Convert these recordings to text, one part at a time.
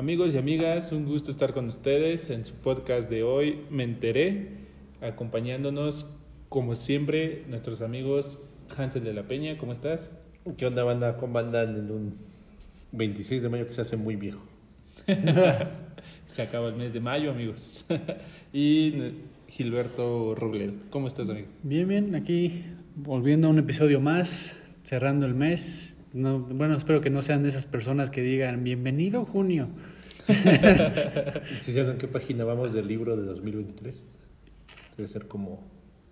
Amigos y amigas, un gusto estar con ustedes en su podcast de hoy. Me enteré, acompañándonos como siempre nuestros amigos Hansel de la Peña. ¿Cómo estás? ¿Qué onda banda? ¿Cómo andan en un 26 de mayo que se hace muy viejo? se acaba el mes de mayo, amigos. y Gilberto Robledo. ¿Cómo estás, amigo? Bien, bien, aquí volviendo a un episodio más, cerrando el mes. No, bueno, espero que no sean de esas personas que digan bienvenido junio. ¿Sí saben qué página vamos del libro de 2023? Debe ser como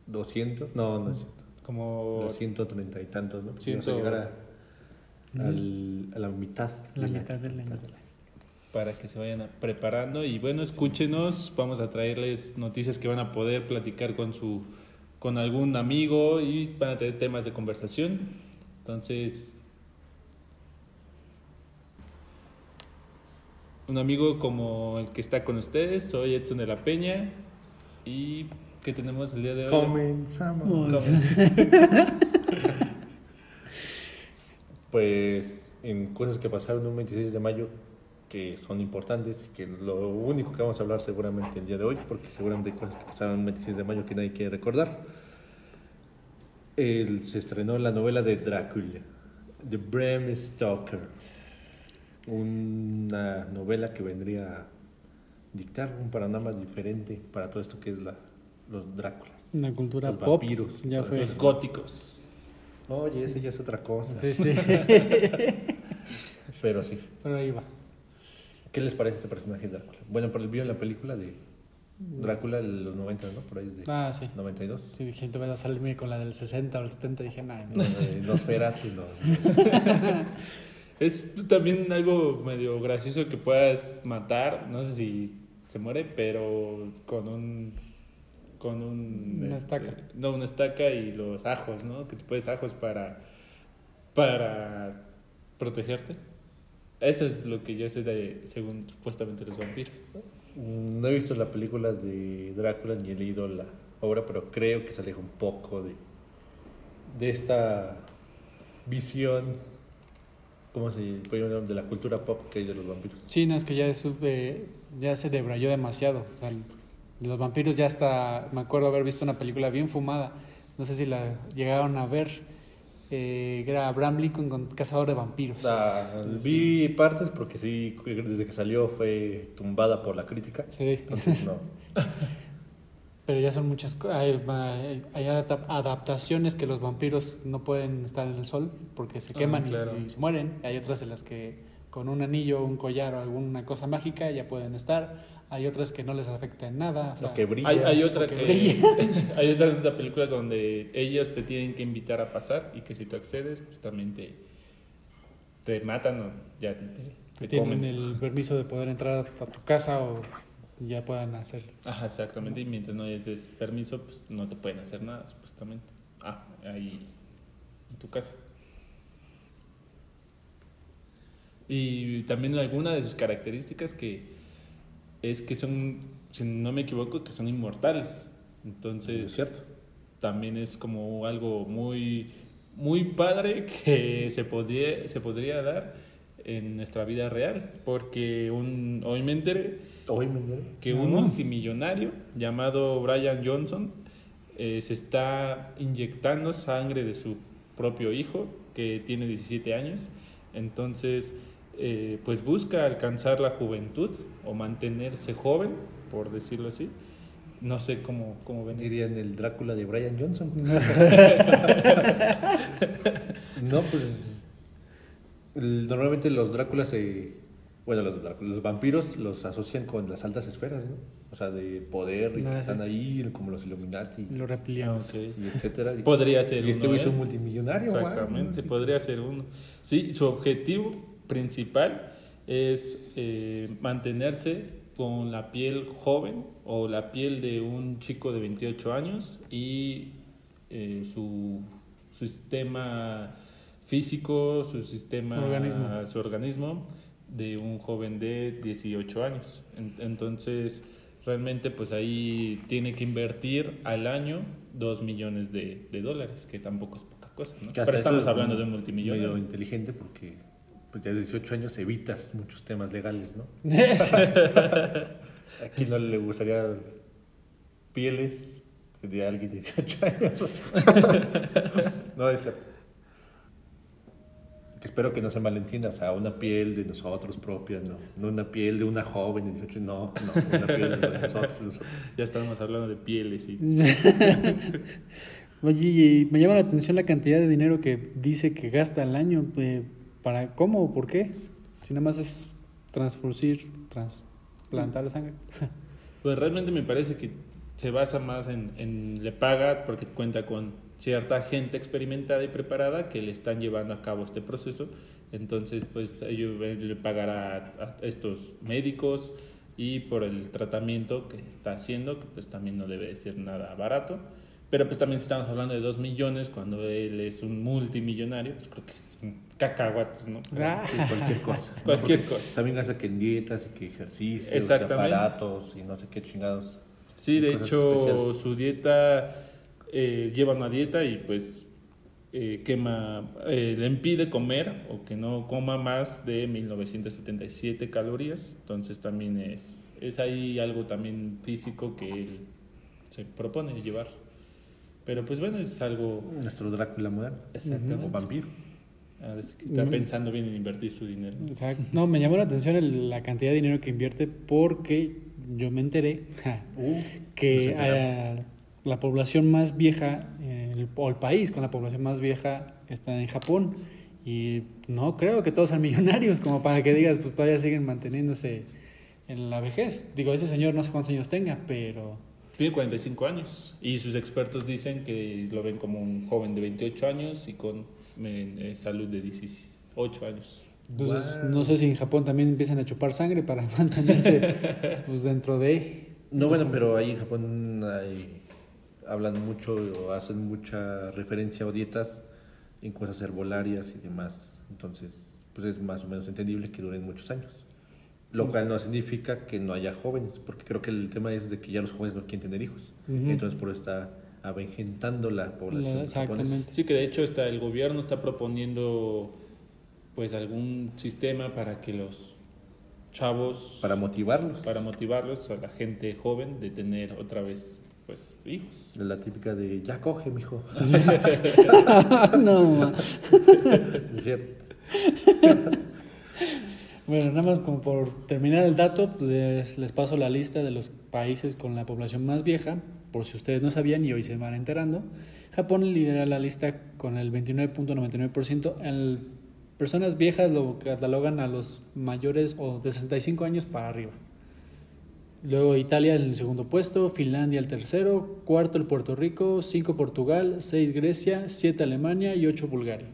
200, no, no es cierto. Como Los 130 y tantos, ¿no? Ciento- Vamos a llegar a, al- a la mitad. La del mitad del año. mitad del año. para que se vayan preparando y bueno, escúchenos, vamos a traerles noticias que van a poder platicar con su con algún amigo y van a tener temas de conversación. Entonces, un amigo como el que está con ustedes, soy Edson de la Peña y ¿qué tenemos el día de hoy? Comenzamos. Pues en cosas que pasaron un 26 de mayo que son importantes y que lo único que vamos a hablar seguramente el día de hoy, porque seguramente hay cosas que pasaron un 26 de mayo que nadie quiere recordar. El- se estrenó la novela de Drácula, de Bram Stoker. Una novela que vendría a dictar un panorama diferente para todo esto que es la, los Dráculas. Una cultura Los pop. vampiros. Ya fue. Los góticos. Oye, ese ya es otra cosa. Sí, sí. Pero sí. Pero ahí va. ¿Qué les parece este personaje de Drácula? Bueno, el vieron la película de Drácula de los 90, ¿no? Por ahí es de Ah, sí. 92. Sí, dije, te vas a salirme con la del 60 o el 70. Dije, nah, No, no. Nosferatu, no. Es también algo medio gracioso que puedas matar, no sé si se muere, pero con un con un Una este, estaca. no, una estaca y los ajos, ¿no? Que te puedes ajos para para protegerte. Eso es lo que yo sé de según supuestamente los vampiros. No he visto la película de Drácula ni he leído la obra, pero creo que se aleja un poco de, de esta visión, ¿cómo se puede llamar? De la cultura pop que hay de los vampiros. Sí, no, es que ya, es, eh, ya se debrayó demasiado. O sea, de los vampiros ya hasta, me acuerdo haber visto una película bien fumada. No sé si la llegaron a ver. eh, era Abraham Lincoln con Cazador de Vampiros. Ah, vi partes porque sí, desde que salió fue tumbada por la crítica. Sí, Entonces, no. pero ya son muchas hay, hay hay adap- adaptaciones que los vampiros no pueden estar en el sol porque se Ah, queman y- claro. y, se mueren. Hay otras en las que con un anillo, un collar o alguna cosa mágica ya pueden estar. Hay otras que no les afecta en nada. o sea, Lo que brilla. Hay, hay otra que hay otra, otra película donde ellos te tienen que invitar a pasar y que si tú accedes, pues también te te matan o ya te, te- te tienen comen. el permiso de poder entrar a tu casa o ya puedan hacer. Ajá, exactamente. Y mientras no les des permiso, pues no te pueden hacer nada, supuestamente. Ah, ahí en tu casa. Y también alguna de sus características que es que son, si no me equivoco, que son inmortales. Entonces, Es cierto. también es como algo muy, muy padre que se podría, se podría dar en nuestra vida real. Porque un, hoy me enteré Hoy que un multimillonario llamado Brian Johnson eh, se está inyectando sangre de su propio hijo, que tiene 17 años. Entonces, eh, pues busca alcanzar la juventud o mantenerse joven, por decirlo así. No sé cómo, cómo ven esto. Dirían el Drácula de Brian Johnson. no, pues. normalmente los Dráculas se. Bueno, los, vampiros los asocian con las altas esferas, ¿no? O sea, de poder y Ah, que sí. están ahí, como los Illuminati Los Ah, reptilianos. ok. y etcétera. Y, Podría ser y este uno, güey es ¿eh? un multimillonario, Exactamente, ¿no? podría ser uno. Sí, su objetivo principal es eh, mantenerse con la piel joven o la piel de un chico de 28 años y eh, su, su sistema físico, su sistema, Organismo. su organismo de un joven de 18 años. En- Entonces, realmente pues ahí tiene que invertir al año 2 millones de, de dólares, que tampoco es poca cosa, Pero estamos es hablando de un multimillonario. Medio inteligente porque pues ya de 18 años evitas muchos temas legales, ¿no? ¿A quién no le gustaría pieles de alguien de 18 años? no, es cierto. Que espero que no se malentienda, o sea, una piel de nosotros propia, no, no una piel de una joven de 18, no, no, una piel de nosotros. de nosotros. Ya estábamos hablando de pieles y... Oye, y me llama la atención la cantidad de dinero que dice que gasta al año. eh, ¿Para cómo o por qué? Si nada más es transfusir, trasplantar sangre. Pues realmente me parece que se basa más en, en le paga porque cuenta con cierta gente experimentada y preparada que le están llevando a cabo este proceso. Entonces, pues ellos le pagará a, a estos médicos y por el tratamiento que está haciendo, que pues también no debe de ser nada barato. Pero pues también si estamos hablando de 2 millones cuando él es un multimillonario, pues creo que es un cacahuates, ¿no? Ah. Sí, cualquier cosa. Cualquier cosa. También gasta que en dietas y que ejercicios, y aparatos y no sé qué chingados. Sí, de hecho, especiales. su dieta eh, lleva una dieta y pues eh, quema, eh, le impide comer o que no coma más de 1977 calorías. Entonces también es, es ahí algo también físico que él se propone llevar. Pero pues bueno, es algo Nuestro Drácula moderno. exactamente. O vampiro. A ver, es que está Ujú. pensando bien en invertir su dinero. Exacto. No, me llamó la atención el- la cantidad de dinero que invierte porque yo me enteré Uh, que la población más vieja, eh, el, o el país con la población más vieja está en Japón. Y no creo que todos sean millonarios, como para que digas, pues todavía siguen manteniéndose en la vejez. Digo, ese señor no sé cuántos años tenga, pero Tiene 45 años y sus expertos dicen que lo ven como un joven de 28 años y con eh, salud de 18 años. Entonces Guau. no sé si en Japón también empiezan a chupar sangre para mantenerse pues dentro de... No, bueno, pero ahí en Japón hay- hablan mucho o hacen mucha referencia o dietas en cosas herbolarias y demás. Entonces, pues es más o menos entendible que duren muchos años. Lo cual no significa que no haya jóvenes, porque creo que el tema es de que ya los jóvenes no quieren tener hijos. Ujú. Entonces, por eso está avejentando la población. La- japonesa. exactamente. Sí, que de hecho está, el gobierno está proponiendo pues algún sistema para que los chavos, Para motivarlos. para motivarlos a la gente joven de tener otra vez pues hijos. La típica de, ya coge, mijo. no, ma. Es cierto. Bueno, nada más como por terminar el dato, les, les paso la lista de los países con la población más vieja, por si ustedes no sabían y hoy se van enterando. Japón lidera la lista con el 29.99%. El- Personas viejas lo catalogan a los mayores o de 65 años para arriba. Luego Italia en el segundo puesto, Finlandia el tercero, cuarto el Puerto Rico, cinco Portugal, seis Grecia, siete Alemania y ocho Bulgaria.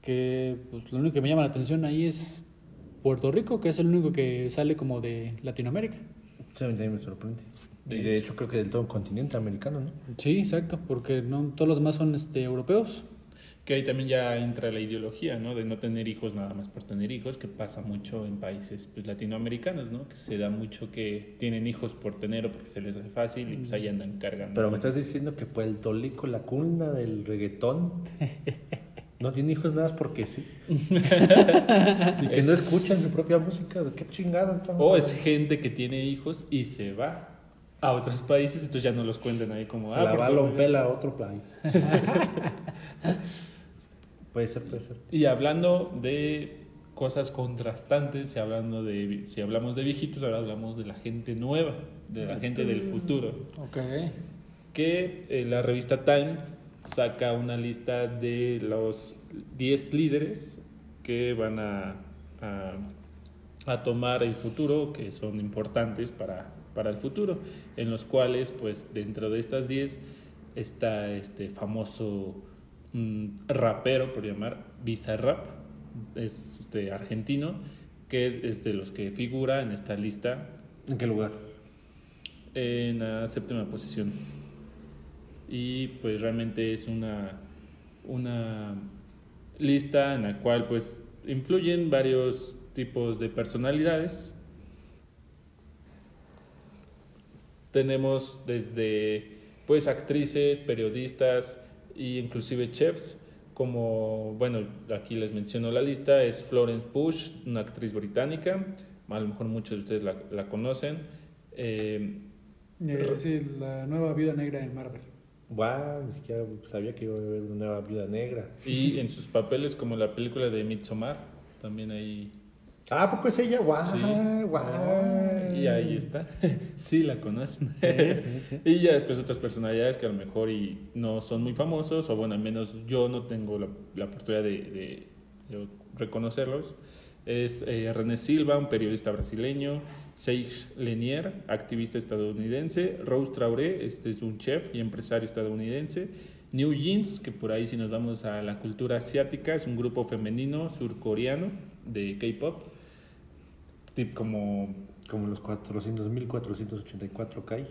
Que pues, lo único que me llama la atención ahí es Puerto Rico, que es el único que sale como de Latinoamérica. Sí, a mí me sorprende. De y de hecho creo que del todo continente americano, ¿no? Sí, exacto, porque no todos los demás son este, europeos. Que ahí también ya entra la ideología, ¿no? De no tener hijos nada más por tener hijos, que pasa mucho en países pues, latinoamericanos, ¿no? Que se da mucho que tienen hijos por tener o porque se les hace fácil y pues ahí andan cargando. Pero me estás diciendo que Puerto Rico, la cuna del reggaetón, no tiene hijos nada más porque sí. y que no Es- escuchan su propia música. ¿De qué chingados estamos O es gente que tiene hijos y se va a otros países, entonces ya no los cuentan ahí como... Se ah, la va a a otro país. puede ser, puede ser. Y hablando de cosas contrastantes, si, hablando de, si hablamos de viejitos, ahora hablamos de la gente nueva, de la gente del futuro. Ok. Que eh, la revista Time saca una lista de los 10 líderes que van a, a, a tomar el futuro, que son importantes para, para el futuro, en los cuales, pues, dentro de estas 10 está este famoso mm, rapero, por llamar, Bizarrap, es este, argentino, que es de los que figura en esta lista ¿En qué lugar? en la séptima posición. Y pues realmente es una, una lista en la cual pues influyen varios tipos de personalidades. Tenemos desde pues actrices, periodistas e inclusive chefs como, bueno, aquí les menciono la lista, es Florence Bush, una actriz británica, a lo mejor muchos de ustedes la, la conocen. Eh, Eh, sí, la nueva vida negra en Marvel. Guau, ni siquiera sabía que iba a haber una nueva viuda negra. y en sus papeles como la película de Midsommar, también ahí... Ah, ¿a poco es ella? Guau, Sí. guau. Y ahí está. sí, la conocen. Sí, sí, sí. Y ya después otras personalidades que a lo mejor y no son muy famosos, o bueno, al menos yo no tengo la, la oportunidad de, de- de reconocerlos. Es eh, René Silva, un periodista brasileño, Seix Lenier, activista estadounidense, Rose Traoré, este es un chef y empresario estadounidense, New Jeans, que por ahí si nos vamos a la cultura asiática, es un grupo femenino surcoreano de K-pop, tip como Como los 400.484 Kai.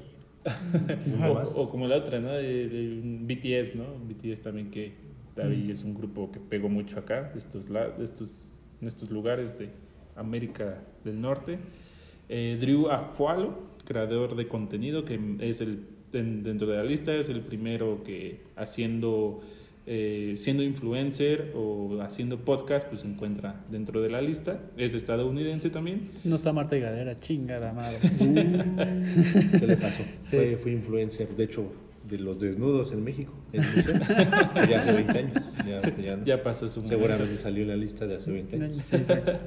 O, o como la otra, ¿no? De BTS, ¿no? BTS también que David es un grupo que pegó mucho acá, de estos, de estos, en estos lugares de América del Norte. Eh, Drew Afualo, creador de contenido, que es el den- dentro de la lista, es el primero que haciendo eh, siendo influencer o haciendo podcast, pues se encuentra dentro de la lista. Es estadounidense también. No está Marta Higadera, chingada madre. ¿Qué le pasó? Sí. Fue, fue influencer, de hecho, de los desnudos en México. en ya hace 20 años. Ya, ya no. Ya pasó su momento. Seguramente salió en la lista de hace 20 años. Sí, exacto.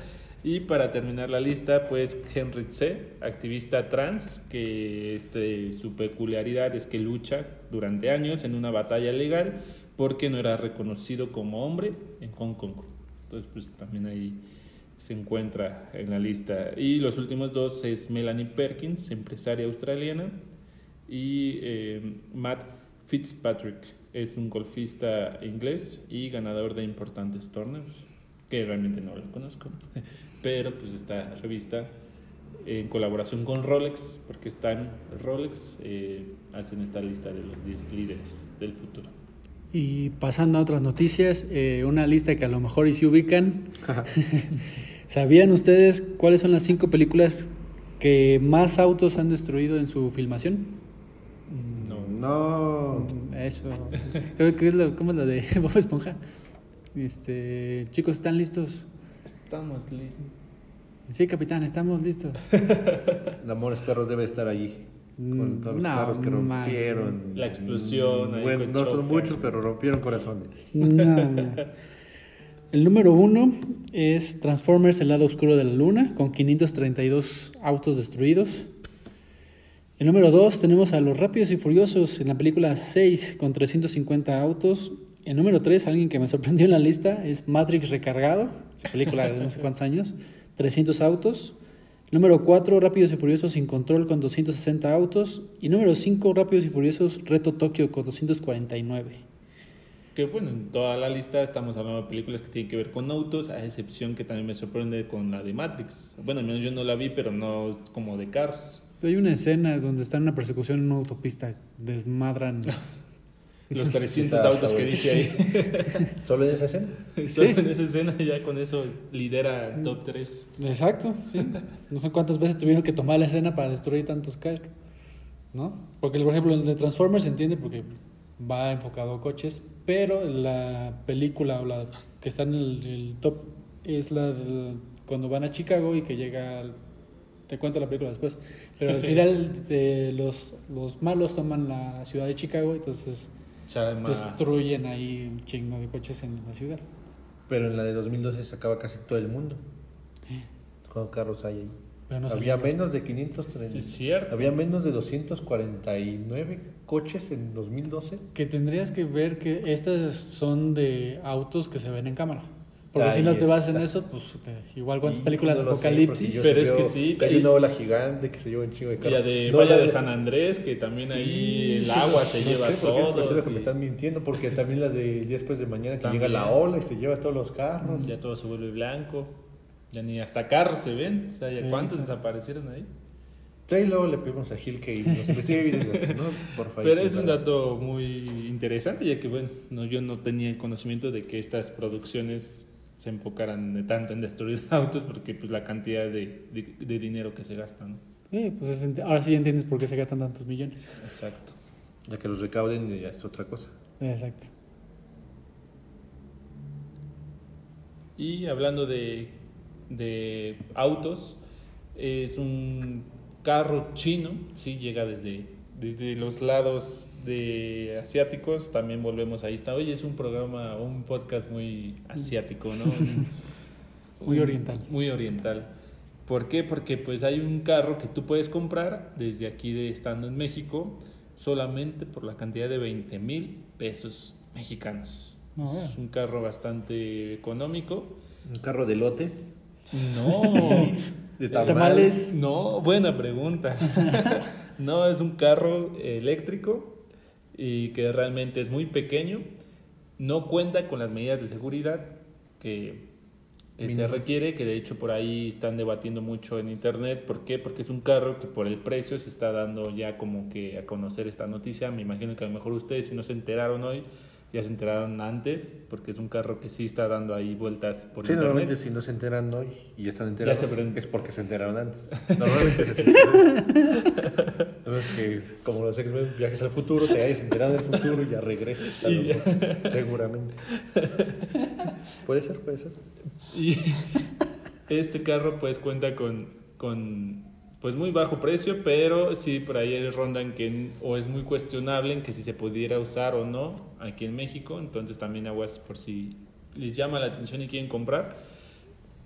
Y para terminar la lista, pues Henry Tse, activista trans, que este, su peculiaridad es que lucha durante años en una batalla legal porque no era reconocido como hombre en Hong Kong. Entonces, pues también ahí se encuentra en la lista. Y los últimos dos es Melanie Perkins, empresaria australiana, y eh, Matt Fitzpatrick, es un golfista inglés y ganador de importantes torneos, que realmente no lo conozco, pero pues esta revista en colaboración con Rolex, porque están Rolex, eh, hacen esta lista de los 10 líderes del futuro. Y pasando a otras noticias, eh, una lista que a lo mejor y se ubican. ¿Sabían ustedes cuáles son las cinco películas que más autos han destruido en su filmación? No. No. Eso. ¿Qué- qué es lo- ¿Cómo es la de Bob Esponja? Este, chicos, ¿están listos? Estamos listos. Sí, capitán, estamos listos. El Amores Perros debe estar allí. Con todos los No, carros que man. rompieron. La explosión ahí Bueno, con no son muchos, pero rompieron corazones. No. El número uno es Transformers, el lado oscuro de la luna, con 532 autos destruidos. El número dos tenemos a Los Rápidos y Furiosos en la película 6, con 350 autos. El número tres, alguien que me sorprendió en la lista, es Matrix Recargado, esa película de no sé cuántos años, 300 autos. Número 4, Rápidos y Furiosos sin control con 260 autos. Y número 5, Rápidos y Furiosos Reto Tokio con 249. Que bueno, en toda la lista estamos hablando de películas que tienen que ver con autos, a excepción que también me sorprende con la de Matrix. Bueno, al menos yo no la vi, pero no como de Cars. Hay una escena donde están en una persecución en una autopista, desmadran. Los 300 Está autos que dice ahí. ¿Solo en esa escena? Solo en esa escena ya con eso lidera top 3. Exacto, sí. No sé cuántas veces tuvieron que tomar la escena para destruir tantos carros, ¿no? Porque, por ejemplo, el de Transformers se entiende porque va enfocado a coches, pero la película o la que está en el, el top es la del- cuando van a Chicago y que llega al- te cuento la película después pero al final eh, los, los malos toman la ciudad de Chicago entonces Chama. destruyen ahí un chingo de coches en la ciudad Pero en la de 2012 se acaba casi todo el mundo. ¿Cuántos carros hay ahí? pero no Había los- menos de 530. Sí, es cierto. Había menos de 249 coches en 2012. Que tendrías que ver que estas son de autos que se ven en cámara. Porque si no te vas en eso, pues te- igual cuántas Y películas de no lo sé, apocalipsis. Pero sí es que sí, que Hay y- una ola gigante que se lleva un chingo de Y carros. la de No, Falla la de San Andrés, que también ahí el agua se no lleva sé, todo. Es lo que me están mintiendo, porque también la de día después de mañana que llega la ola y se lleva todos los carros. Ya todo se vuelve blanco. Ya ni hasta carros se ven. O sea, ya Sí, ¿cuántos sí. desaparecieron ahí? Sí, y luego le pedimos a Gil que nos investigue bien, ¿no? Por favor. Pero es un dato muy interesante, ya que bueno, no, yo no tenía el conocimiento de que estas producciones se enfocaran de tanto en destruir autos, porque pues la cantidad de, de- de dinero que se gasta, ¿no? Sí, pues es ahora sí entiendes por qué se gastan tantos millones. Exacto. Ya que los recauden ya es otra cosa. Exacto. Y hablando de, de autos, es un carro chino, sí, llega desde, desde los lados de asiáticos, también volvemos ahí está. Hoy es un programa, un podcast muy asiático, ¿no? Un- Muy un- oriental. Muy oriental. ¿Por qué? Porque pues hay un carro que tú puedes comprar desde aquí de estando en México solamente por la cantidad de 20 mil pesos mexicanos. Ah, Es un carro bastante económico. Un carro de lotes, No, de Tamales. no, buena pregunta. no, es un carro eléctrico y que realmente es muy pequeño. No cuenta con las medidas de seguridad que, que se requiere, que de hecho por ahí están debatiendo mucho en internet. ¿Por qué? Porque es un carro que por el precio se está dando ya como que a conocer esta noticia. Me imagino que a lo mejor ustedes si no se enteraron hoy, ya se enteraron antes, porque es un carro que sí está dando ahí vueltas por Sí, internet. normalmente si no se enteran hoy y ya están enterados, se prende. es porque se enteraron antes. Normalmente es así. No es que, como los X-Men, viajes al futuro, te hayas enterado del futuro y ya regresas. Y-. Seguramente. Puede ser, puede ser. Y este carro pues cuenta con, con pues muy bajo precio, pero sí por ahí rondan que o es muy cuestionable en que si se pudiera usar o no aquí en México, entonces también aguas por si les llama la atención y quieren comprar,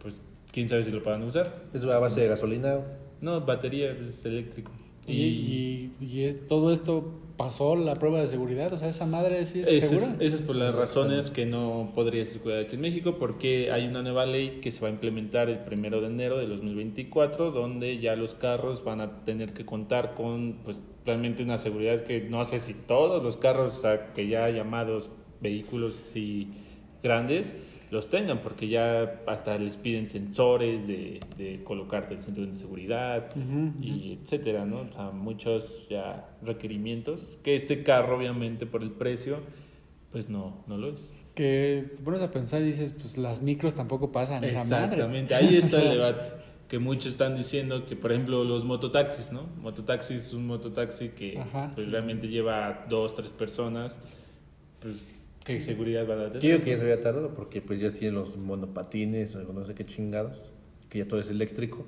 pues quién sabe si lo puedan usar. Es a base de gasolina. No, batería es eléctrico. Y, y- y es- todo esto pasó la prueba de seguridad, o sea, esa madre sí es segura. es, esa es por las razones que no podría circular aquí en México, porque hay una nueva ley que se va a implementar el primero de enero de 2024, donde ya los carros van a tener que contar con, pues, realmente una seguridad que no sé si todos los carros o sea, que ya llamados vehículos así grandes los tengan, porque ya hasta les piden sensores de, de colocarte el cinturón de seguridad, Ujú, ujú. y etcétera, ¿no? O sea, muchos ya requerimientos que este carro obviamente por el precio pues no no lo es. Que te pones a pensar y dices, pues las micros tampoco pasan esa madre. Exactamente, ahí está el debate. Que muchos están diciendo que, por ejemplo, los mototaxis, ¿no? Mototaxi es un mototaxi que Ajá. pues realmente lleva dos, tres personas. Pues, ¿qué seguridad van a tener? Yo digo que ya se había tardado porque pues ya tienen los monopatines o no sé qué chingados, que ya todo es eléctrico.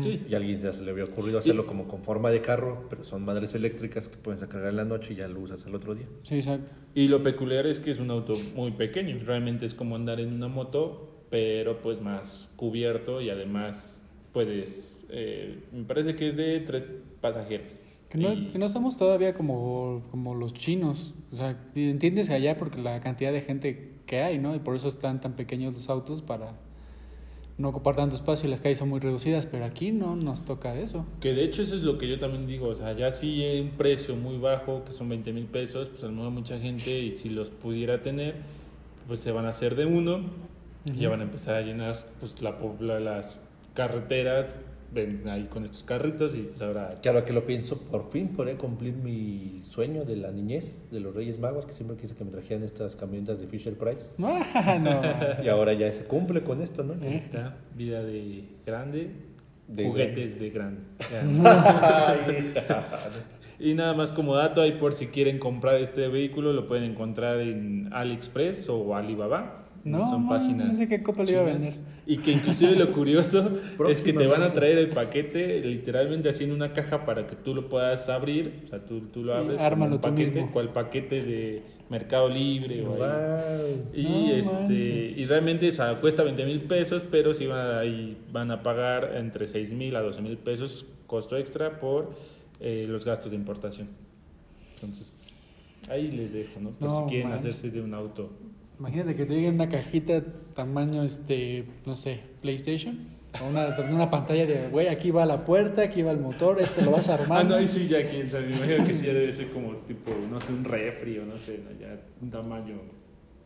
Sí. Y a alguien ya se le había ocurrido hacerlo como con forma de carro, pero son madres eléctricas que puedes cargar en la noche y ya lo usas al otro día. Sí, exacto. Y lo peculiar es que es un auto muy pequeño. Realmente es como andar en una moto, pero pues más cubierto y además puedes... eh, me parece que es de tres pasajeros. Que no, Y- que no estamos todavía como, como los chinos. O sea, entiendes allá porque la cantidad de gente que hay, ¿no? Y por eso están tan pequeños los autos para no ocupar tanto espacio y las calles son muy reducidas. Pero aquí no nos toca eso. Que de hecho eso es lo que yo también digo, o sea, ya si hay un precio muy bajo, que son 20 mil pesos, pues a lo mejor mucha gente, y si los pudiera tener, pues se van a hacer de uno, y ya van a empezar a llenar pues la, la- las carreteras, ven ahí con estos carritos, y pues ahora... Que ahora que lo pienso, por fin podré cumplir mi sueño de la niñez de los Reyes Magos, que siempre quise que me trajeran estas camionetas de Fisher Price. Ah, no. Y ahora ya se cumple con esto, ¿no? Ahí está, vida de grande, De juguetes de grande. Y nada más como dato, ahí por si quieren comprar este vehículo, lo pueden encontrar en AliExpress o Alibaba. No, Son páginas. no sé qué copa le iba a chinas. vender. Y que inclusive lo curioso es que te van a traer el paquete literalmente así en una caja para que tú lo puedas abrir. O sea, tú, tú lo abres. ármalo un tú paquete, mismo. cual paquete de Mercado Libre o ahí. Y, No este, manches. y realmente o sea, cuesta 20 mil pesos, pero sí van a, ahí van a pagar entre 6 mil a 12 mil pesos costo extra por eh, los gastos de importación. Entonces, ahí les dejo, ¿no? Por No si quieren hacerse de un auto. Imagínate que te llegue una cajita tamaño, este, no sé, PlayStation. O una, una pantalla de, güey, aquí va la puerta, aquí va el motor, esto lo vas Ah, armando. no, ahí sí, ya quién sabe. Me imagino que sí ya debe ser como tipo, no sé, un refri o no sé, ¿no? ya un tamaño.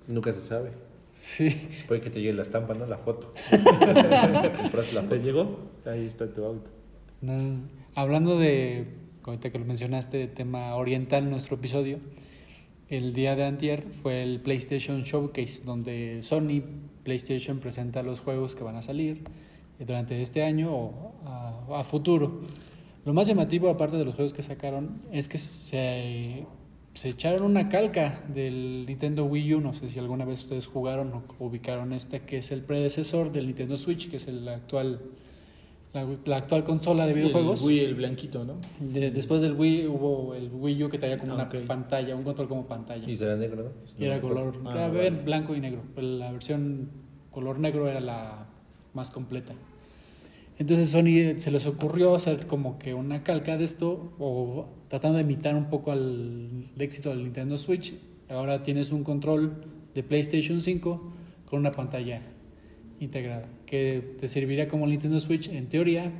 Nunca se sabe. Sí. Puede que te llegue la estampa, ¿no? La foto. Compras la ¿Te foto. llegó? Ahí está tu auto. No. Hablando de, ahorita que lo mencionaste, de tema oriental en nuestro episodio, el día de antier fue el PlayStation Showcase, donde Sony PlayStation presenta los juegos que van a salir durante este año o a, futuro. Lo más llamativo, aparte de los juegos que sacaron, es que se se echaron una calca del Nintendo Wii U. No sé si alguna vez ustedes jugaron o ubicaron este, que es el predecesor del Nintendo Switch, que es el actual, la, la actual consola de Sí, videojuegos. El Wii, el blanquito, ¿no? De- después del Wii hubo el Wii U que traía como Ah, una pantalla, un control como pantalla. Y será negro, ¿no? Y era color, Ah, era vale. blanco y negro. pero La versión color negro era la más completa. Entonces Sony se les ocurrió hacer como que una calca de esto o tratando de imitar un poco al el éxito del Nintendo Switch. Ahora tienes un control de PlayStation 5 con una pantalla integrada que te serviría como el Nintendo Switch en teoría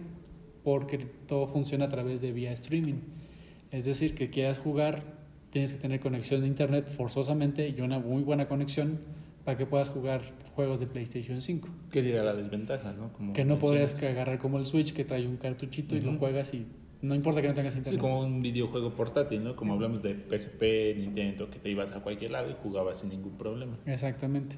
porque todo funciona a través de vía streaming. Es decir, que quieras jugar, tienes que tener conexión de internet forzosamente y una muy buena conexión para que puedas jugar juegos de PlayStation 5. Que sería la desventaja, ¿no? Como Que no podrías agarrar como el Switch que trae un cartuchito y lo juegas y no importa que no tengas Sí, internet. como un videojuego portátil, ¿no? Como hablamos de PSP, Nintendo, que te ibas a cualquier lado y jugabas sin ningún problema. Exactamente.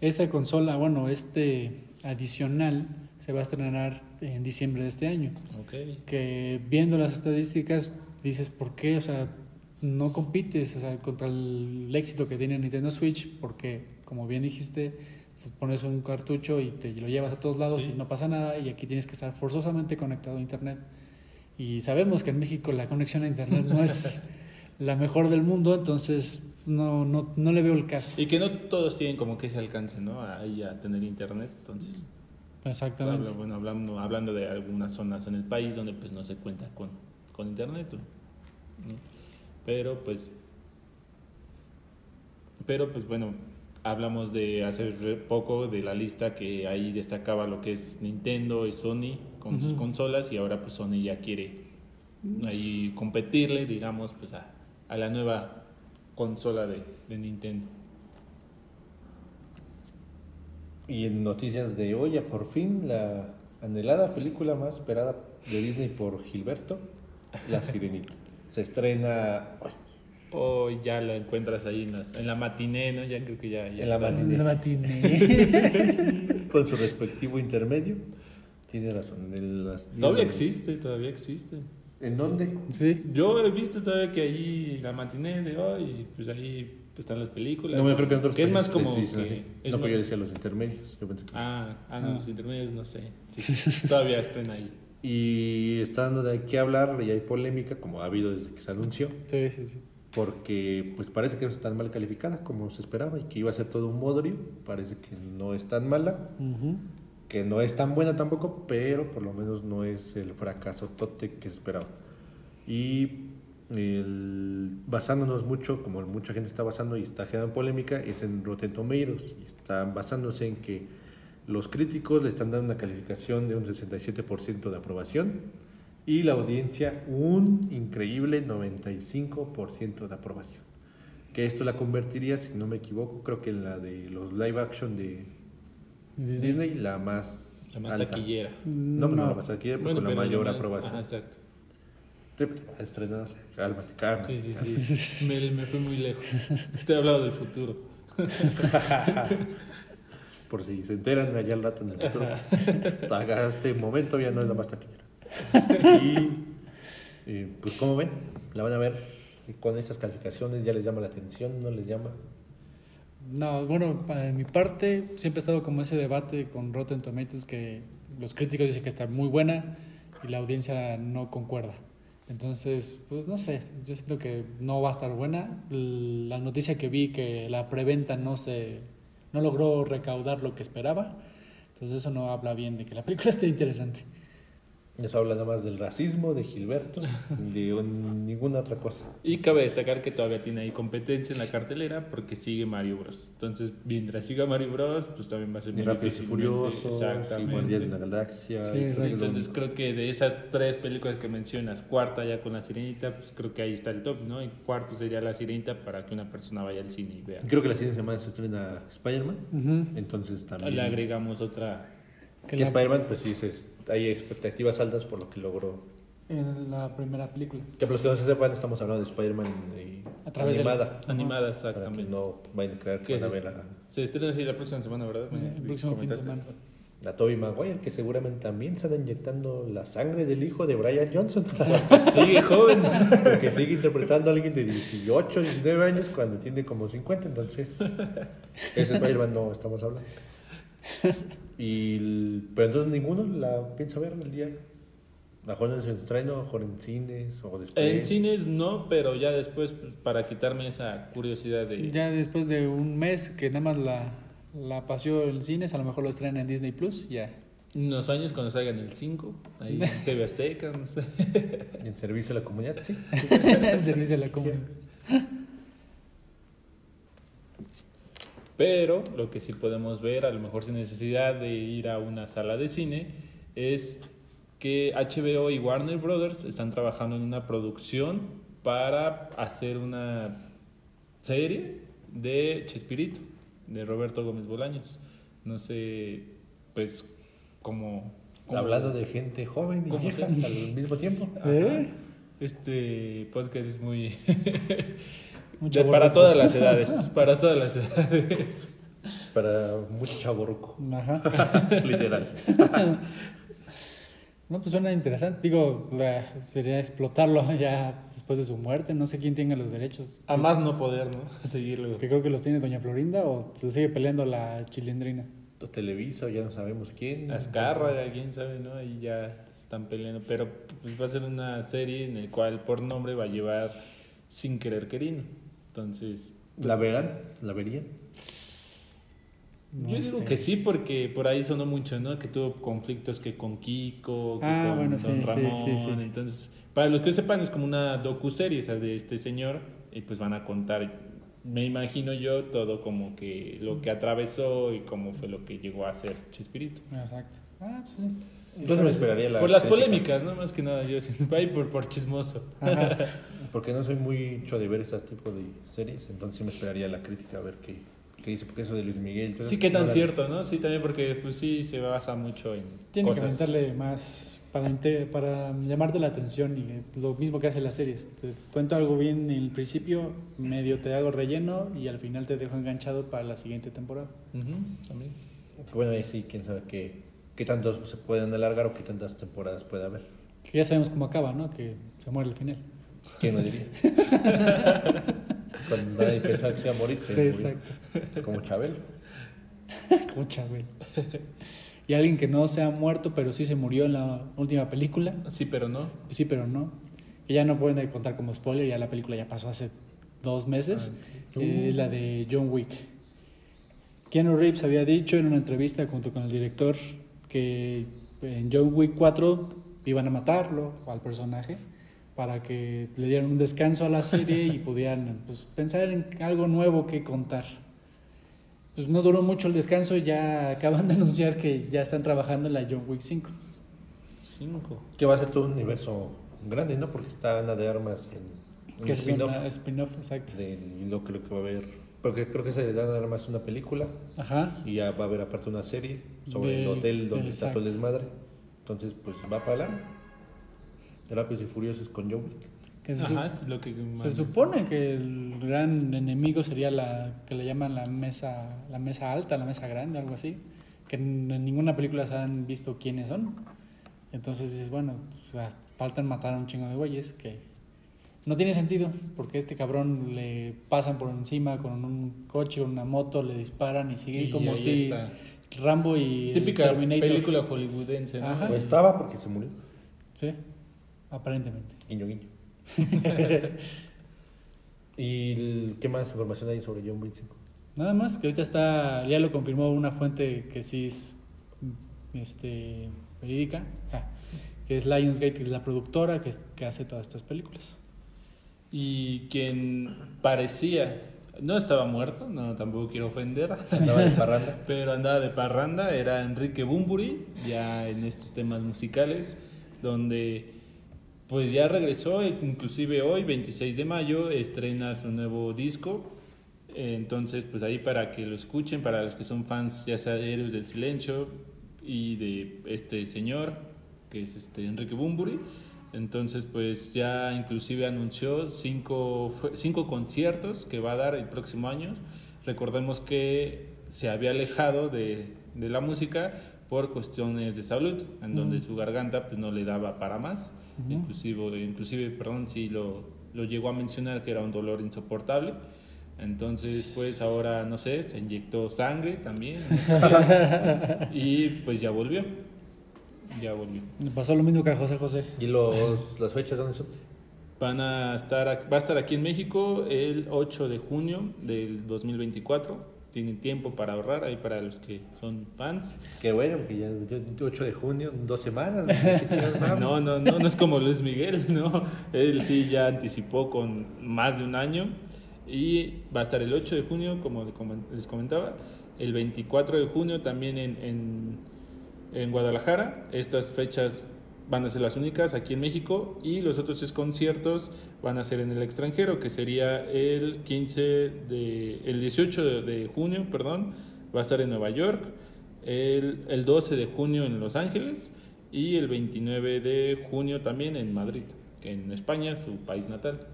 Esta consola, bueno, este adicional se va a estrenar en diciembre de este año. Ok. que viendo las estadísticas dices, ¿por qué? O sea, no compites o sea, contra el éxito que tiene Nintendo Switch porque, como bien dijiste, pones un cartucho y te lo llevas a todos lados Sí. y no pasa nada y aquí tienes que estar forzosamente conectado a Internet. Y sabemos que en México la conexión a Internet no es la mejor del mundo, entonces no, no, no le veo el caso. Y que no todos tienen como que ese alcance, ¿no? Ahí a tener internet. Entonces, Exactamente. bueno, hablando, hablando de algunas zonas en el país donde pues no se cuenta con, con internet. ¿no? Pero pues, pero pues bueno, hablamos de hace poco de la lista que ahí destacaba lo que es Nintendo y Sony con sus consolas y ahora pues Sony ya quiere ahí competirle, digamos, pues a, a la nueva consola de, de Nintendo. Y en noticias de hoy, ya por fin, la anhelada película más esperada de Disney por Gilberto, La Sirenita. Se estrena hoy. O ya la encuentras ahí en, las, en la matiné, ¿no? Ya creo que ya, ya En la está. matiné. La matiné. con su respectivo intermedio. Tiene razón. en las- existe, todavía existe. ¿En dónde? sí. Yo he visto todavía que ahí la matiné de hoy, pues ahí están las películas. No, yo creo que en otros Que es más como. les dicen que- así. es no, pero yo decía los intermedios. yo pensé que- Ah, ah, no, Ah. los intermedios no sé. Sí, todavía están ahí. Y está dando de qué hablar y hay polémica, como ha habido desde que se anunció, Sí, sí, sí. porque pues parece que no es tan mal calificada como se esperaba y que iba a ser todo un bodrio. Parece que no es tan mala, Ujú. Que no es tan buena tampoco, pero por lo menos no es el fracaso tote que se esperaba. Y basándonos mucho, como mucha gente está basando y está generando polémica, es en Rotten Tomatoes. Y están basándose en que los críticos le están dando una calificación de un 67% de aprobación y la audiencia un increíble 95% de aprobación. Que esto la convertiría, si no me equivoco, creo que en la de los live action de Disney. Disney, la más, La más alta. taquillera. No, pero no la más taquillera, pero con la mayor aprobación. Ajá, exacto. Sí, estrenadas. Cálmate, cálmate. Sí, sí, sí. me, me fui muy lejos. Estoy hablando del futuro. Por si se enteran allá al rato en el futuro. Hasta este momento ya no es la más taquillera. Y eh, pues como ven, la van a ver con estas calificaciones, ya les llama la atención, no les llama. No, bueno, para mi parte siempre ha estado como ese debate con Rotten Tomatoes que los críticos dicen que está muy buena y la audiencia no concuerda. Entonces, pues no sé, yo siento que no va a estar buena. La noticia que vi que la preventa no se no logró recaudar lo que esperaba. Entonces eso no habla bien de que la película esté interesante. Eso habla nada más del racismo de Gilberto, de un- ninguna otra cosa. Y cabe destacar que todavía tiene ahí competencia en la cartelera porque sigue Mario Bros. Entonces, mientras siga Mario Bros, pues también va a ser muy Rápidos y Furiosos, Exactamente. Guardianes de la Galaxia. Sí, lo- Entonces creo que de esas tres películas que mencionas, cuarta ya con la sirenita, pues creo que ahí está el top, ¿no? Y cuarto sería la sirenita para que una persona vaya al cine y vea. Creo que la siguiente semana se estrena Spider-Man, Ujú. entonces también... Le agregamos otra. Que Que la- Spider-Man, pues sí, se- hay expectativas altas por lo que logró. en la primera película. Que para los que no se sepan, estamos hablando de Spider-Man eh, la- animada. Animada, Para que exactamente. no vayan a creer que ¿Qué van a ver la... Se estrena así la próxima semana, ¿verdad? El próximo fin de semana. a Toby Maguire, que seguramente también está inyectando la sangre del hijo de Brian Johnson. Sigue joven. Porque sigue interpretando a alguien de 18, 19 años cuando tiene como 50, entonces ese Spider-Man no estamos hablando. Y, pero entonces ninguno la piensa ver el día. A mejor en su estreno, a lo mejor en cines o después. En cines no, pero ya después para quitarme esa curiosidad de... Ya después de un mes que nada más la, la paseó en cines, a lo mejor lo estrenan en Disney Plus, ya. Unos años cuando salgan el 5, ahí en TV Azteca, no sé. En servicio a la comunidad, sí. Servicio de la comunidad. Pero lo que sí podemos ver, a lo mejor sin necesidad de ir a una sala de cine, es que HBO y Warner Brothers están trabajando en una producción para hacer una serie de Chespirito, de Roberto Gómez Bolaños. No sé, pues, como... Hablando de gente joven y ¿Cómo vieja se- al mismo tiempo. ¿Eh? Este podcast es muy... Mucho de- para todas las edades, para todas las edades. Para mucho chaborruco, Ajá. literal. No, pues suena interesante. Digo, la- sería explotarlo ya después de su muerte. No sé quién tenga los derechos. A más no poder, ¿no? Seguirlo. Que creo que los tiene Doña Florinda o se sigue peleando la chilindrina. O Televisa, ya no sabemos quién. Azcárraga, quién sabe, ¿no? Ahí ya están peleando. Pero pues, va a ser una serie en la cual por nombre va a llevar Sin Querer Querino. Entonces, ¿La verán? ¿La verían? No yo digo sé. que sí, porque por ahí sonó mucho, ¿no? Que tuvo conflictos que con Kiko, que Ah, con bueno, sí, Don sí, Ramón. sí, sí. Entonces, para los que sepan, es como una docu-serie, o sea, de este señor. Y pues van a contar, me imagino yo, todo como que lo que atravesó y cómo fue lo que llegó a ser Chespirito. Exacto. Ah, pues sí. Entonces me esperaría la por las crítica, polémicas, ¿no? Más que nada, yo siento, ahí por, por chismoso. Ajá. Porque no soy mucho de ver este tipo de series, entonces sí me esperaría la crítica a ver qué, qué dice, porque eso de Luis Miguel... todo Sí, qué tan no la- cierto, ¿no? Sí, también porque pues sí se basa mucho en Tiene que cosas. aventarle más para, para llamarte la atención y es lo mismo que hace las series. Te cuento algo bien en el principio, medio te hago relleno y al final te dejo enganchado para la siguiente temporada. Ujú, también. Bueno, ahí sí, quién sabe qué, qué tanto se pueden alargar o qué tantas temporadas puede haber. Que ya sabemos cómo acaba, ¿no? Que se muere al final. ¿Quién lo diría? Cuando nadie pensaba que se iba a morir, se Sí, murió. exacto. Como Chabelo. Como Chabelo. Y alguien que no se ha muerto, pero sí se murió en la última película. Sí, pero no. Sí, pero no. Que ya no pueden contar como spoiler, ya la película ya pasó hace dos meses. Ah, Eh, Es la de John Wick. Keanu Reeves había dicho en una entrevista junto con el director que en John Wick 4 iban a matarlo al personaje para que le dieran un descanso a la serie y pudieran pues, pensar en algo nuevo que contar. Pues no duró mucho el descanso, ya acaban de anunciar que ya están trabajando en la John Wick 5. Cinco. Que va a ser todo un universo grande, ¿no? Porque está Ana de Armas en Que es spin-off una spin-off, exacto. de lo que, lo que va a haber. Porque creo que esa de Ana de Armas es una película Ajá. y ya va a haber aparte una serie sobre el hotel donde está todo el desmadre. Entonces, pues va para largo. Rápidos y Furiosos con John Wick. Que se, su- Ajá, es lo que se más- supone que el gran enemigo sería la que le llaman la mesa, la mesa alta, la mesa grande, algo así. Que en, en ninguna película se han visto quiénes son. Entonces dices, bueno, o sea, faltan matar a un chingo de güeyes que no tiene sentido, porque a este cabrón le pasan por encima con un coche, una moto, le disparan y sigue Y como si está. Rambo y el Típica Terminator. película hollywoodense, ¿no? Ajá. O estaba porque se murió. Sí, aparentemente. Guiño, guiño. ¿Y el- qué más información hay sobre John Wick 5? Nada más, que ahorita está, ya lo confirmó una fuente que sí es este, verídica, ah, que es Lionsgate, que es la productora que, que hace todas estas películas. Y quien parecía, no estaba muerto, no tampoco quiero ofender, Andaba de parranda. pero andaba de parranda, era Enrique Bumburi, ya en estos temas musicales, donde pues ya regresó, e inclusive hoy, 26 de mayo, estrena su nuevo disco. Entonces, pues ahí para que lo escuchen, para los que son fans ya sea de Héroes del Silencio y de este señor, que es este Enrique Bumburi. Entonces, pues ya inclusive anunció cinco, cinco conciertos que va a dar el próximo año. Recordemos que se había alejado de, de la música por cuestiones de salud, en donde su garganta pues no le daba para más, Ujú. inclusive, inclusive, perdón, sí lo, lo llegó a mencionar que era un dolor insoportable. Entonces, pues ahora, no sé, se inyectó sangre también. y pues ya volvió. Ya volvió. Me pasó lo mismo que a José José. ¿Y los, las fechas dónde son? Van a estar, va a estar aquí en México el 8 de junio del 2024. Tienen tiempo para ahorrar ahí para los que son fans. Qué bueno, porque ya ya 8 de junio, en dos semanas. No, no, no, no es como Luis Miguel, no. Él sí ya anticipó con más de un año y va a estar el 8 de junio, como les comentaba, el 24 de junio también en, en, en Guadalajara. Estas fechas van a ser las únicas aquí en México y los otros tres conciertos van a ser en el extranjero, que sería el 15 de, el 18 de, de junio, perdón, va a estar en Nueva York, el, el 12 de junio en Los Ángeles y el 29 de junio también en Madrid, que en España, su país natal.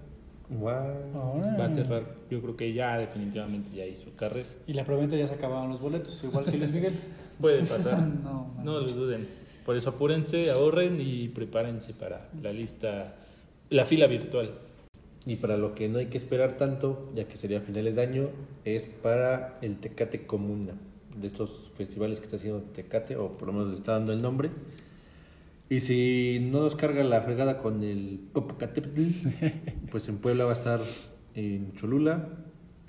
Guau. Va a cerrar, yo creo que ya definitivamente ya hizo carrera. Y la preventa ya se acabaron los boletos, igual que Luis Miguel. Puede pasar, no, no lo duden. Por eso apúrense, ahorren y prepárense para la lista, la fila virtual. Y para lo que no hay que esperar tanto, ya que sería a finales de año, es para el Tecate Comuna, de estos festivales que está haciendo Tecate, o por lo menos le está dando el nombre. Y si no nos carga la fregada con el Popocatépetl, pues en Puebla va a estar en Cholula,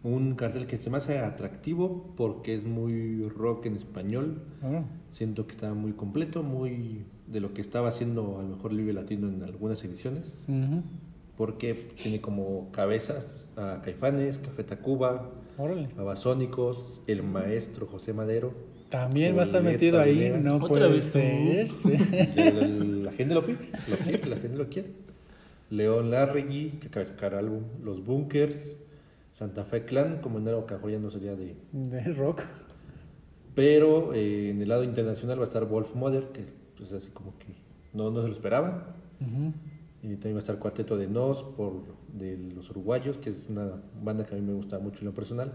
un cartel que se me hace atractivo porque es muy rock en español. Ahora. Siento que está muy completo, muy de lo que estaba haciendo a lo mejor Libre Latino en algunas ediciones porque tiene como cabezas a Caifanes, Café Tacuba, Órale. Babasónicos, el maestro José Madero. También va a estar metido ahí, Venegas. no ¿Otra puede vez ser. sí. La gente lo pide, lo quiere, la gente lo quiere. León Larregui, que acaba de sacar álbum, Los Bunkers, Santa Fe Clan, como en ya no sería de... De rock. Pero eh, en el lado internacional va a estar Wolf Mother, que pues así como que no, no se lo esperaban. Y también va a estar Cuarteto de Nos por de los uruguayos, que es una banda que a mí me gusta mucho en lo personal.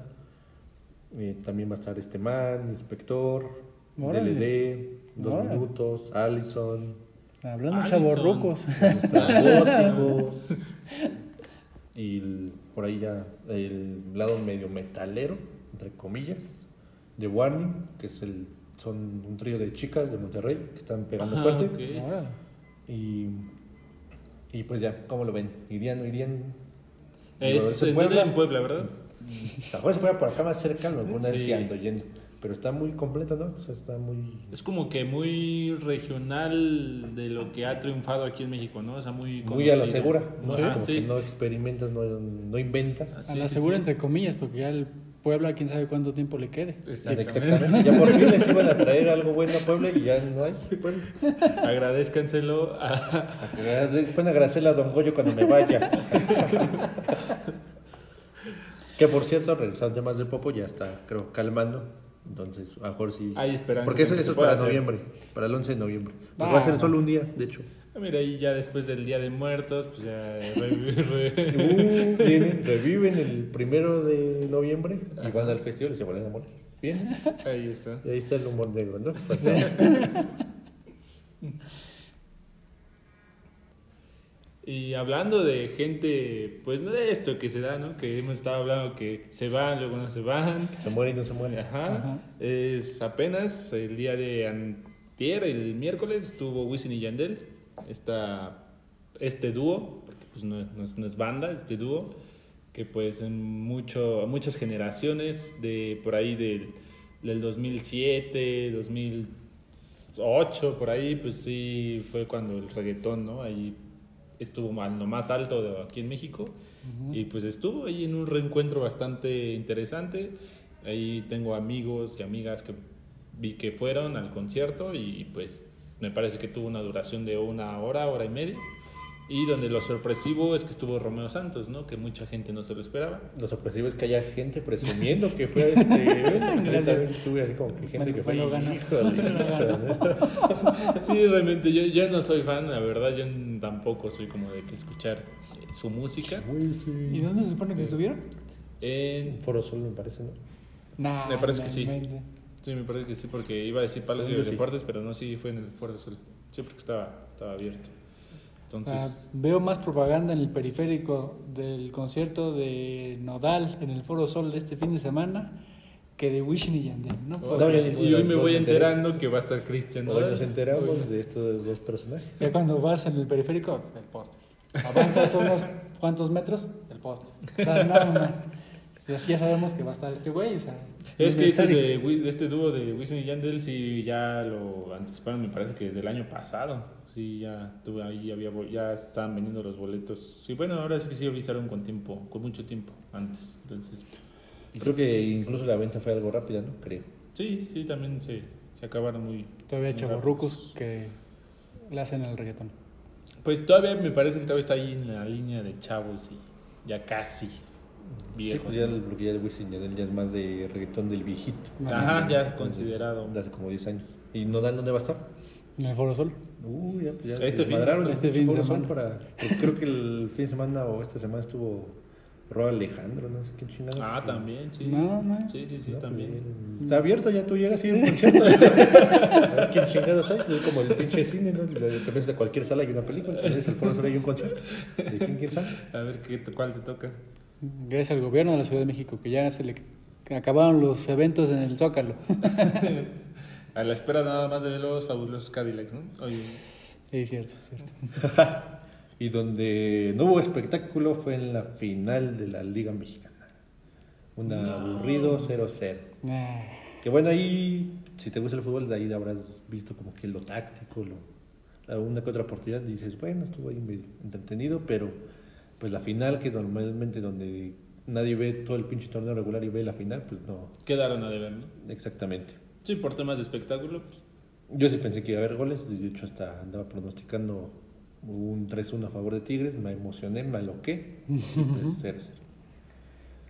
Eh, también va a estar este man, Inspector, Órale. DLD, Dos Órale. Minutos, Allison, Hablando chavorrucos. Góticos. y el- por ahí ya el lado medio metalero, entre comillas, de Warning, que es el, son un trío de chicas de Monterrey que están pegando Ajá, fuerte. Y, y pues ya, ¿cómo lo ven? ¿Irían, irían? Es en en Puebla, en Puebla, ¿verdad? Lo mejor se fuera por acá más cerca, alguna vez Sí. ando yendo. Pero está muy completo, ¿no? O sea, está muy... Es como que muy regional de lo que ha triunfado aquí en México, ¿no? O sea, muy Muy a la conocido. segura, ¿no? Ajá, Como sí, que no sí, experimentas, no, no inventas. Así A la sí, segura, sí. entre comillas, porque ya el Puebla, quién sabe cuánto tiempo le quede. Exactamente. Exactamente. Ya por fin les iban a traer algo bueno a Puebla y ya no hay. Bueno, Agradezcanselo a, pueden agradecerle a Don Goyo cuando me vaya. que por cierto, regresando ya más del Popo, ya está, creo, calmando. Entonces, a lo mejor sí. Hay esperanza Porque eso, eso es para hacer. noviembre, para el 11 de noviembre. Pues Ah, va a ser no. solo un día, de hecho. Ah, Mira, ahí ya después del Día de Muertos, pues ya re- re- Uh, vienen, reviven el primero de noviembre y van al festival y se vuelven a morir. Bien, ahí está. y ahí está el humor negro, ¿no? Y hablando de gente, pues no de esto que se da, ¿no? Que hemos estado hablando que se van, luego no se van. Se muere y no se muere. Ajá. Ajá. Es apenas el día de antier, el miércoles, estuvo Wisin y Yandel. Esta, este dúo, porque pues no, no es, no es banda, este dúo, que pues en mucho, muchas generaciones de por ahí del, del 2007, 2008, por ahí, pues sí fue cuando el reggaetón, ¿no? Ahí estuvo a lo más alto de aquí en México. Y pues estuvo ahí en un reencuentro bastante interesante. Ahí tengo amigos y amigas que vi que fueron al concierto y pues me parece que tuvo una duración de una hora, hora y media. Y donde lo sorpresivo es que estuvo Romeo Santos, ¿no? Que mucha gente no se lo esperaba. Lo sorpresivo es que haya gente presumiendo que fue a este evento. Yo también tuve así como que gente que fue. Híjole, híjole. Sí, realmente yo, yo no soy fan, la verdad, yo tampoco soy como de que escuchar eh, su música. Uy, sí. ¿Y dónde se supone que estuvieron? En- Foro Sol me parece, ¿no? Nah, Me parece no que sí. inventes. Sí, me parece que sí, porque iba a decir Palacio de yo sí. Deportes, pero no, sí fue en el Foro Sol. Sí, porque estaba, estaba abierto. Entonces, veo más propaganda en el periférico del concierto de Nodal en el Foro Sol de este fin de semana que de Wishing y Yandel. No oh, y hoy me voy enterando que va a estar Cristian Hoy nos enteramos de estos dos personajes. Ya cuando vas en el periférico, el poste. Avanzas unos cuantos metros, el poste. O sea, no, no. Si así ya sabemos que va a estar este güey. O sea, Es que este, necesario. de, Wi- de este dúo de Wisin y Yandel sí ya lo anticiparon, me parece que desde el año pasado. Sí, ya tuve ahí, había, ya estaban vendiendo los boletos. Sí, bueno, ahora sí que sí avisaron con tiempo, con mucho tiempo antes. Entonces, Y creo que incluso la venta fue algo rápida, ¿no? Creo. sí, sí, también se, se acabaron muy... Todavía chavorrucos que le hacen el reggaetón. Pues todavía me parece que todavía está ahí en la línea de chavos y ya casi Sí, viejos. pues ya, ¿no? ya el Wisin Yandel ya es más de reggaetón del viejito. Ajá, ya Entonces, considerado. De hace como 10 años. ¿Y Nodal dónde va a estar? En el Foro Sol. Uy, ya, pues ya Este fin- este fin de Foro Sol semana. Para, pues creo que el fin de semana o esta semana estuvo Rob Alejandro, no sé quién chingados. Ah, también, sí. No, no. Sí, sí, sí, No, pues, también. él- Está abierto, ya tú llegas y un concierto. a ver quién chingados hay. Es como el pinche cine, ¿no? Que ves de cualquier sala hay una película. Entonces el Foro Sol hay un concierto. ¿De quién quién sabe? A ver qué, cuál te toca. Gracias al gobierno de la Ciudad de México que ya se le acabaron los eventos en el Zócalo. A la espera nada más de los fabulosos Cadillacs, ¿no? Oye, Sí, cierto, cierto. Y donde no hubo espectáculo fue en la final de la Liga Mexicana. Un aburrido 0-0. Ah, Que bueno, ahí, si te gusta el fútbol, de ahí habrás visto como que lo táctico, lo, la una que otra oportunidad, y dices, bueno, estuvo ahí medio entretenido, pero pues la final, que normalmente donde nadie ve todo el pinche torneo regular y ve la final, pues no, quedaron a deber, ¿no? exactamente. Sí, por temas de espectáculo, pues, Yo sí pensé que iba a haber goles, de hecho hasta andaba pronosticando un 3-1 a favor de Tigres, me emocioné, me aloqué, y pues 0-0.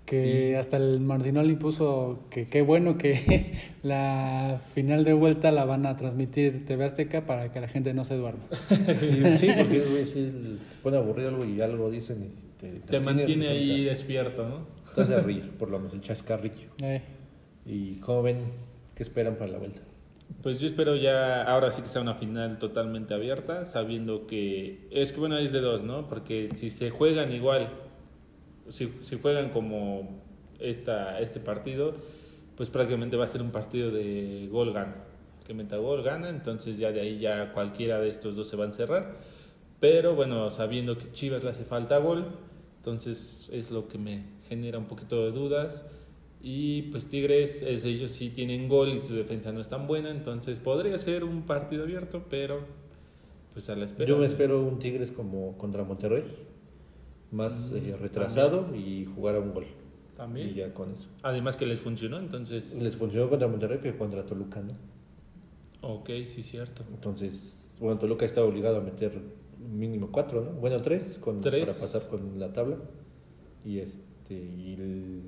Que hasta el Martinoli puso que qué bueno que la final de vuelta la van a transmitir TV Azteca para que la gente no se duerma. Sí, sí, porque güey, sí, te pone aburrido algo y algo dicen y te, te mantiene pues, ahí despierto, ¿no? Te hace reír, por lo menos el chascarrillo. Eh, ¿Y cómo ven? ¿Qué esperan para la vuelta? Pues yo espero ya, ahora sí que sea una final totalmente abierta, sabiendo que, es que bueno, es de dos, ¿no? Porque si se juegan igual, si, si juegan como esta, este partido, pues prácticamente va a ser un partido de gol gana. Que meta gol gana, entonces ya de ahí ya cualquiera de estos dos se va a encerrar. Pero bueno, sabiendo que Chivas le hace falta gol, entonces es lo que me genera un poquito de dudas. Y pues Tigres, es- ellos sí tienen gol y su defensa no es tan buena, entonces podría ser un partido abierto, pero pues a la espera. Yo me espero un Tigres como contra Monterrey, más eh, retrasado y jugar a un gol. Y También. ya con eso. Además que les funcionó, entonces. Les funcionó contra Monterrey, pero contra Toluca no. Ok, sí, cierto. Entonces, bueno, Toluca está obligado a meter mínimo cuatro, ¿no? Bueno, tres, con, Tres. para pasar con la tabla. Y este y, el-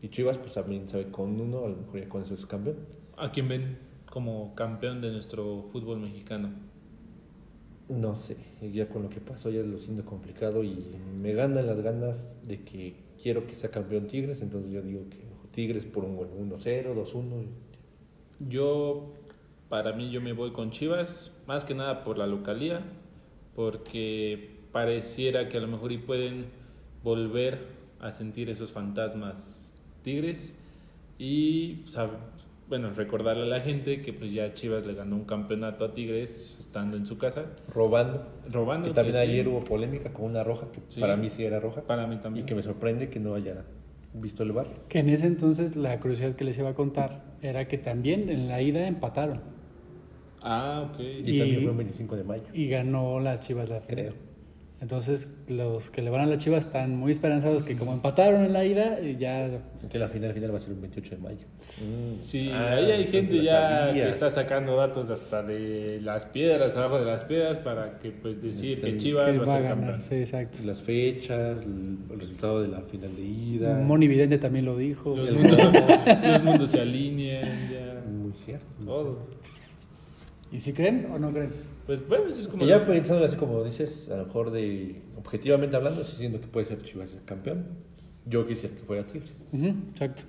y Chivas, pues también sabe con uno, a lo mejor ya con eso es campeón. ¿A quién ven como campeón de nuestro fútbol mexicano? No sé, ya con lo que pasó ya lo siento complicado y me ganan las ganas de que quiero que sea campeón Tigres, entonces yo digo que Tigres por un gol, 1-0, 2-1. Yo, para mí, yo me voy con Chivas, más que nada por la localía, porque pareciera que a lo mejor y pueden volver a sentir esos fantasmas tigres y, sab- bueno, recordarle a la gente que pues ya Chivas le ganó un campeonato a Tigres estando en su casa, Robando. robando. Que también pues, sí, ayer hubo polémica con una roja, que Sí. para mí sí era roja, Para mí y también. que me sorprende que no haya visto el bar. que en ese entonces la curiosidad que les iba a contar era que también en la ida empataron Ah, ok. Y, Y- también fue el 25 de mayo, y ganó las Chivas la final. creo. Entonces los que le van a las Chivas están muy esperanzados que como empataron en la ida y ya Que la final final va a ser el 28 de mayo. Mm. Sí, Ah, ahí hay gente ya sabía. que está sacando datos hasta de las piedras, abajo de las piedras, para que pues decir que Están- Chivas que va a va a ser ganar. campeón. Sí, exacto. Las fechas, el, el resultado de la final de ida. Moni Vidente también lo dijo. Los El- mundos, los mundos se alinean, ya. Muy cierto. muy Todo. ¿Y si creen o no creen? Pues bueno, es como. Que ya pensando así como dices, a lo mejor de objetivamente hablando, sí siento que puede ser Chivas el campeón. Yo quisiera que fuera Tigres. Exacto.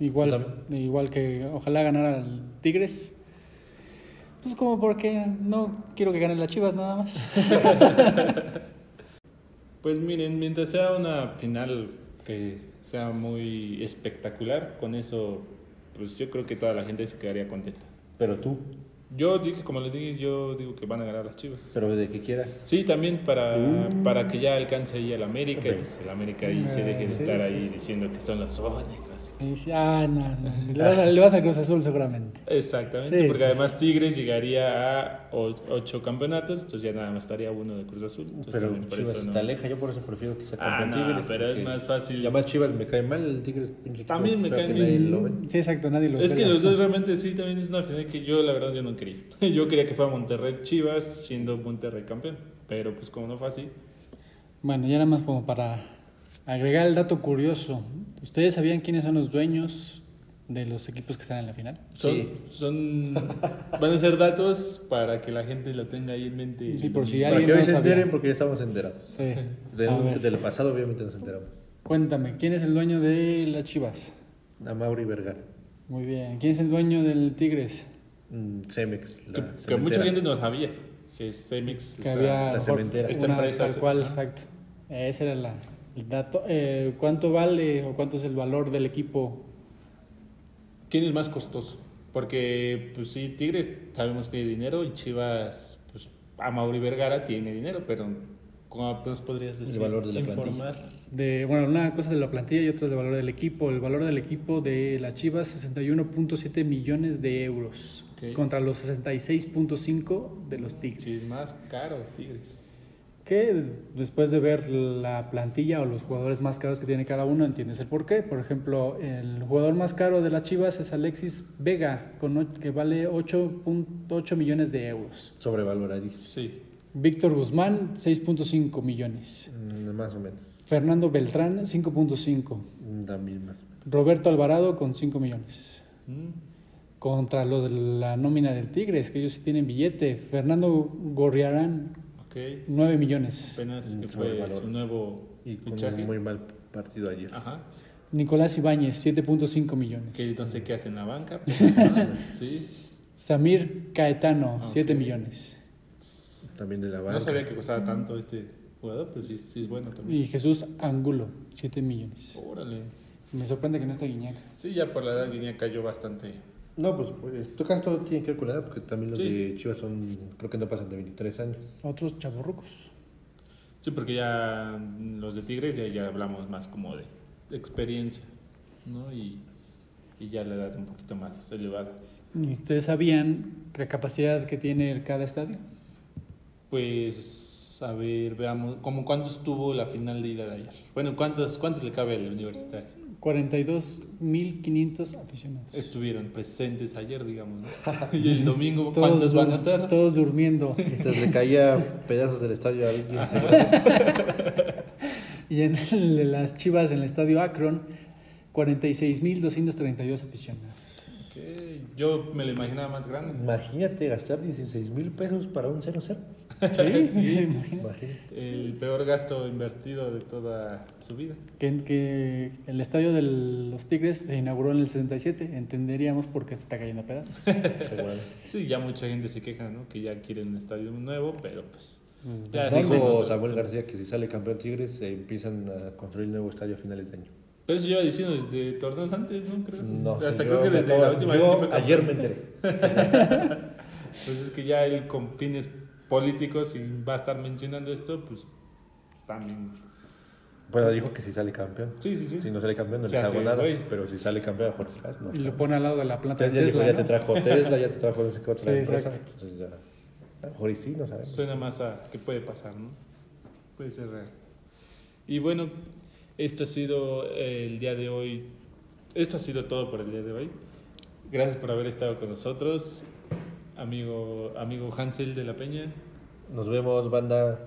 Igual, igual que ojalá ganara el Tigres. Pues como porque no quiero que gane las Chivas nada más. Pues miren, mientras sea una final que sea muy espectacular, con eso, pues yo creo que toda la gente se quedaría contenta. Pero tú, Yo dije, como les dije, yo digo que van a ganar las Chivas. pero de que quieras. Sí, también para, Uh. para que ya alcance ahí el América, y pues el América ahí se deje de sí, estar sí, ahí sí, diciendo que son los únicos. Y dice, ah, no, no, le vas, a, le vas a Cruz Azul seguramente. Exactamente, Sí, porque pues. además Tigres llegaría a ocho campeonatos, entonces ya nada más estaría uno de Cruz Azul. Entonces Pero por Chivas eso no- está aleja, yo por eso prefiero que sea Ah, no, Tigres. pero es más fácil. Y además Chivas me cae mal, el Tigres pinche También me cae ve. Sí, exacto, nadie lo Es que los dos realmente sí, también es una final que yo la verdad yo no quería. Yo quería que fuera Monterrey Chivas siendo Monterrey campeón, pero pues como no fue así. Bueno, ya nada más como para agregar el dato curioso. ¿Ustedes sabían quiénes son los dueños de los equipos que están en la final? Son, Sí. son van a ser datos para que la gente lo tenga ahí en mente. Sí, por si Para alguien que hoy no se sabía. enteren porque ya estamos enterados. Sí. Del, A ver, del pasado obviamente nos enteramos. cuéntame, ¿quién es el dueño de las Chivas? A Mauri Vergara. Muy bien. ¿Quién es el dueño del Tigres? Mm, Cemex. Que, mucha gente no sabía que Cemex Que está- había la cementera. Esta una empresa tal cual, exacto. Ese era la- el dato. Eh, ¿Cuánto vale o cuánto es el valor del equipo? ¿Quién es más costoso? Porque, pues sí, Tigres sabemos que tiene dinero y Chivas, pues a Mauri Vergara tiene dinero, pero ¿cómo nos podrías decir? valor de la informar? De, bueno, una cosa de la plantilla y otra del valor del equipo. El valor del equipo de la Chivas, 61.7 millones de euros. Ok. Contra los 66.5 de los Tigres. Sí, es más caro Tigres. Que después de ver la plantilla o los jugadores más caros que tiene cada uno, entiendes el por qué. Por ejemplo, el jugador más caro de las Chivas es Alexis Vega, con, que vale 8.8 millones de euros. Sobrevaloradísimo. Sí. Víctor Guzmán, 6.5 millones. Mm, Más o menos. Fernando Beltrán, 5.5. Mm, También más. Roberto Alvarado, con 5 millones. Mm. Contra los de la nómina del Tigres, que ellos sí tienen billete. Fernando Gorriarán, Ok. 9 millones. Apenas que fue su nuevo Y fichaje. muy mal partido ayer. Ajá. Nicolás Ibáñez, 7.5 millones. Que no sé qué hace en la banca. pero, sí. Samir Caetano, Ah, 7 ok. millones. También de la banca. No sabía que costaba tanto este jugador, pues sí, sí es bueno también. Y Jesús Angulo, 7 millones. Órale. Me sorprende que no esté Guiñac. Sí, ya por la edad Guinea cayó bastante. No, pues, pues tu caso todo tiene que ver con la edad, porque también los Sí. de Chivas son, creo que no pasan de 23 años. Otros chavorrucos. Sí, porque ya los de Tigres ya, ya hablamos más como de experiencia, ¿no? Y, y ya la edad un poquito más elevada. ¿Y ustedes sabían la capacidad que tiene cada estadio? Pues, a ver, veamos, como cuántos tuvo la final de ida de ayer. Bueno, ¿cuántos, cuántos le cabe al universitario? 42.500 aficionados. Estuvieron presentes ayer, digamos, ¿no? Y el domingo, ¿cuántos van a estar? Todos durmiendo. Mientras le caía pedazos del estadio a alguien. y en el de las chivas en el estadio Akron, 46.232 aficionados. Ok, Yo me lo imaginaba más grande. Imagínate gastar 16 mil pesos para un 0-0. Sí, sí. Imagínate. El peor gasto invertido de toda su vida. Que, que el estadio de los Tigres se inauguró en el 77. Entenderíamos por qué se está cayendo a pedazos. Sí, ya mucha gente se queja, ¿no? Que ya quieren un estadio nuevo, pero pues... Pues, dijo- Samuel García que si sale campeón Tigres, eh, empiezan a construir el nuevo estadio a finales de año. Pero eso lleva diciendo desde torneos antes, ¿no? Creo. No, Hasta creo que desde la última yo vez que fue ayer me enteré. Pues es que ya él con fines políticos y va a estar mencionando esto, pues también... Bueno, dijo que si sale campeón. Sí, sí, sí. Si no sale campeón, no Se les hago hace, nada. güey. Pero si sale campeón, las- no. Y lo pone al lado de la planta Ya, de ya dijo, Tesla. ya ¿no? te trajo Tesla, ya te trajo no sé qué otra Sí, empresa. exacto. Entonces ya, a lo mejor y sí, no sabemos. Suena más a que puede pasar, ¿no? Puede ser real. Y bueno, esto ha sido eh, el día de hoy. Esto ha sido todo por el día de hoy. Gracias por haber estado con nosotros, amigo, amigo Hansel de la Peña. Nos vemos, banda.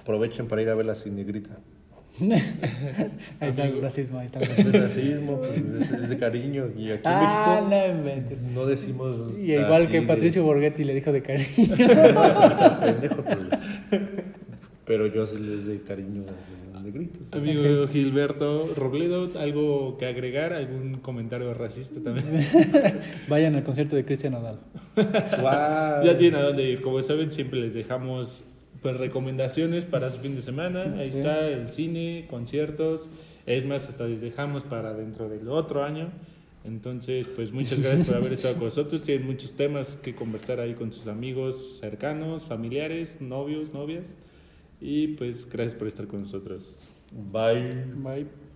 Aprovechen para ir a ver la cinegrita. Ahí está el racismo, ahí está el Es racismo. de racismo, pues, es, es de cariño. Y aquí ah, en no México no decimos. Y igual que de- Patricio Borghetti le dijo de cariño. Pendejo, pero, pero yo sí les doy cariño. De gritos. Amigo Gilberto Robledo, ¿algo que agregar? ¿Algún comentario racista también? Vayan al concierto de Cristian Nodal. Guau. ya tienen a dónde ir. Como saben, siempre les dejamos pues, recomendaciones para su fin de semana. Ahí Sí. está el cine, conciertos. Es más, hasta les dejamos para dentro del otro año. Entonces, pues muchas gracias por haber estado con nosotros. Tienen muchos temas que conversar ahí con sus amigos cercanos, familiares, novios, novias. Y pues gracias por estar con nosotros. Bye. Bye.